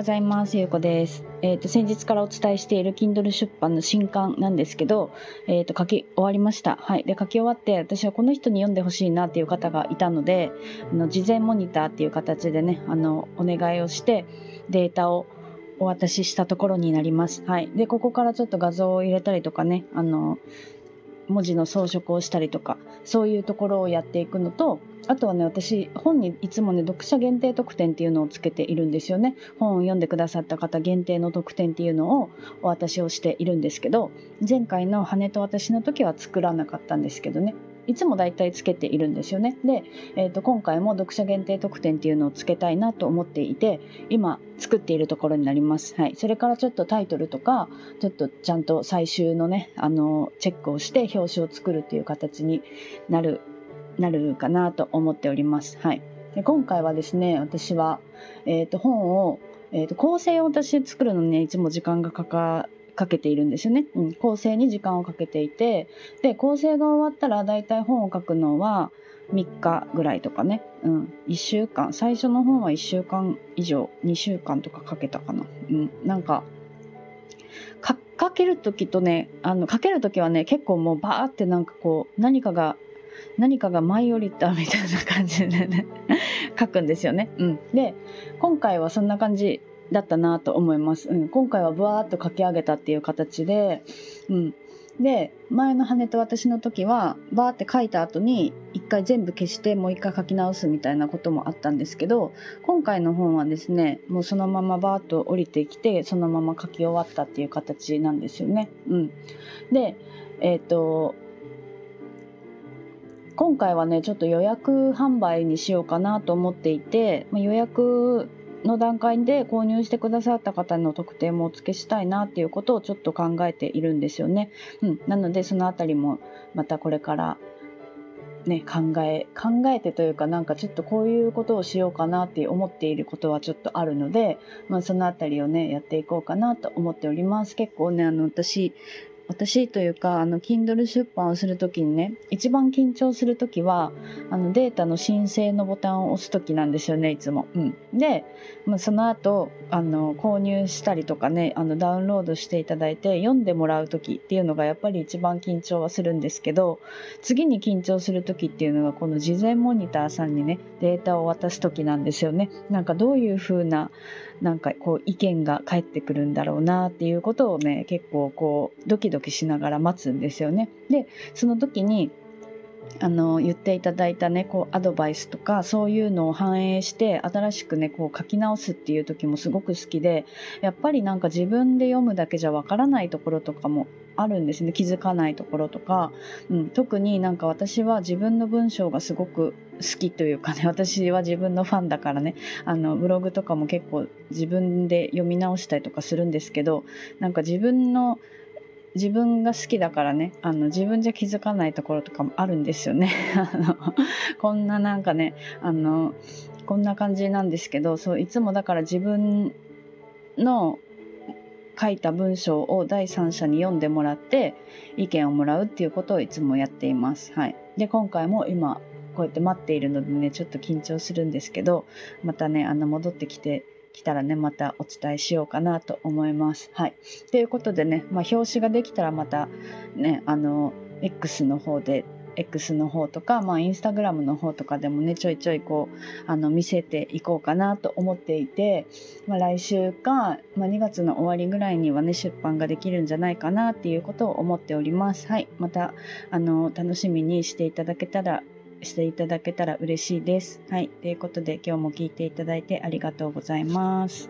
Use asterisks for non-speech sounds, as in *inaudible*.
ございます。ゆうこです。えっ、ー、と、先日からお伝えしている Kindle 出版の新刊なんですけど、えっ、ー、と、書き終わりました。はい。で、書き終わって、私はこの人に読んでほしいなっていう方がいたので、あの、事前モニターっていう形でね、あの、お願いをして、データをお渡ししたところになります。はい。で、ここからちょっと画像を入れたりとかね、あの、文字の装飾をしたりとか、そういうところをやっていくのと、あとはね、私、本にいつもね、読者限定特典っていうのをつけているんですよね。本を読んでくださった方限定の特典っていうのをお渡しをしているんですけど、前回の羽と私の時は作らなかったんですけどね。いつもだいたいつけているんですよね。で、えーと、今回も読者限定特典っていうのをつけたいなと思っていて、今作っているところになります。はい。それからちょっとタイトルとか、ちょっとちゃんと最終のね、あの、チェックをして表紙を作るっていう形になるなるかなと思っております。はい。で今回はですね、私は、えっ、ー、と、本を、え、ー、と、構成を私作るのにね、いつも時間がかか、かけているんですよね。うん、構成に時間をかけていて、で、構成が終わったら、だいたい本を書くのは、3日ぐらいとかね、うん、1週間、最初の本は1週間以上、2週間とかかけたかな。うん、なんか、書ける時とね、あの、書ける時はね、結構もうバーってなんかこう、何かが何かが舞い降りたみたいな感じでね *laughs* 書くんですよね。うん、で今回はそんな感じ。だったなと思います。うん、今回はブワーッと書き上げたっていう形で、うん、で前の羽と私の時はバーって書いた後に一回全部消してもう一回書き直すみたいなこともあったんですけど今回の本はですねもうそのままバーッと降りてきてそのまま書き終わったっていう形なんですよね。うん、でえっ、ー、と今回はねちょっと予約販売にしようかなと思っていて、ま、予約の段階で購入してくださった方の特典もお付けしたいなっていうことをちょっと考えているんですよね。うん、なのでそのあたりもまたこれからね、考え、考えてというかなんかちょっとこういうことをしようかなって思っていることはちょっとあるので、まあそのあたりをね、やっていこうかなと思っております。結構ね、あの私、私というかあの Kindle 出版をする時にね一番緊張する時はあのデータの申請のボタンを押す時なんですよねいつも。うん、で、まあ、その後あの購入したりとかねあのダウンロードしていただいて読んでもらう時っていうのがやっぱり一番緊張はするんですけど次に緊張する時っていうのがこの事前モニターさんにねデータを渡す時なんですよね。なんかどういう風ななんかこう意見が返ってくるんだろうなっていうことをね結構こうドキキしながら待つんですよね。でその時にあの言っていただいたねこうアドバイスとかそういうのを反映して新しくねこう書き直すっていう時もすごく好きでやっぱりなんか自分で読むだけじゃわからないところとかもあるんですね気づかないところとか、うん、特になんか私は自分の文章がすごく好きというかね *laughs* 私は自分のファンだからねあのブログとかも結構自分で読み直したりとかするんですけどなんか自分の自分が好きだからね。あの自分じゃ気づかないところとかもあるんですよね。*laughs* あのこんななんかねあのこんな感じなんですけどそういつもだから自分の書いた文章を第三者に読んでもらって意見をもらうっていうことをいつもやっています。はい、で今回も今こうやって待っているのでねちょっと緊張するんですけどまたねあの戻ってきて来たらね、またお伝えしようかなと思います。はい。ということでね、まあ、表紙ができたらまたね、あの、X の方で X の方とか、まあ、インスタグラムの方とかでもねちょいちょいこうあの見せていこうかなと思っていて、まあ、来週か、まあ、2月の終わりぐらいにはね出版ができるんじゃないかなっていうことを思っております。はい、またあの楽しみにしていただけたらしていただけたら嬉しいです。はい。ということで今日も聞いていただいてありがとうございます。